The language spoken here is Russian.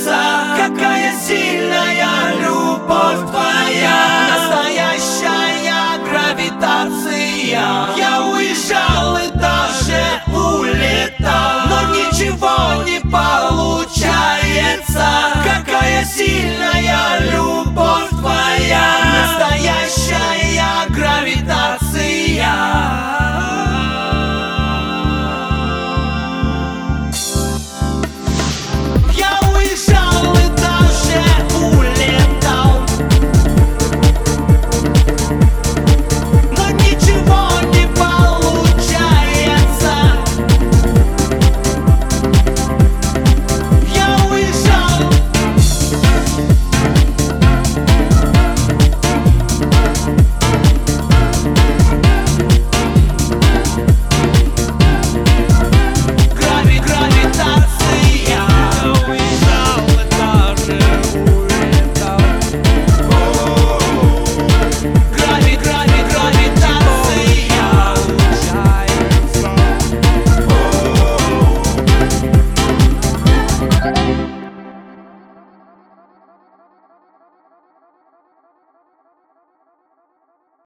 сердца Какая сильная любовь твоя. Настоящая гравитация.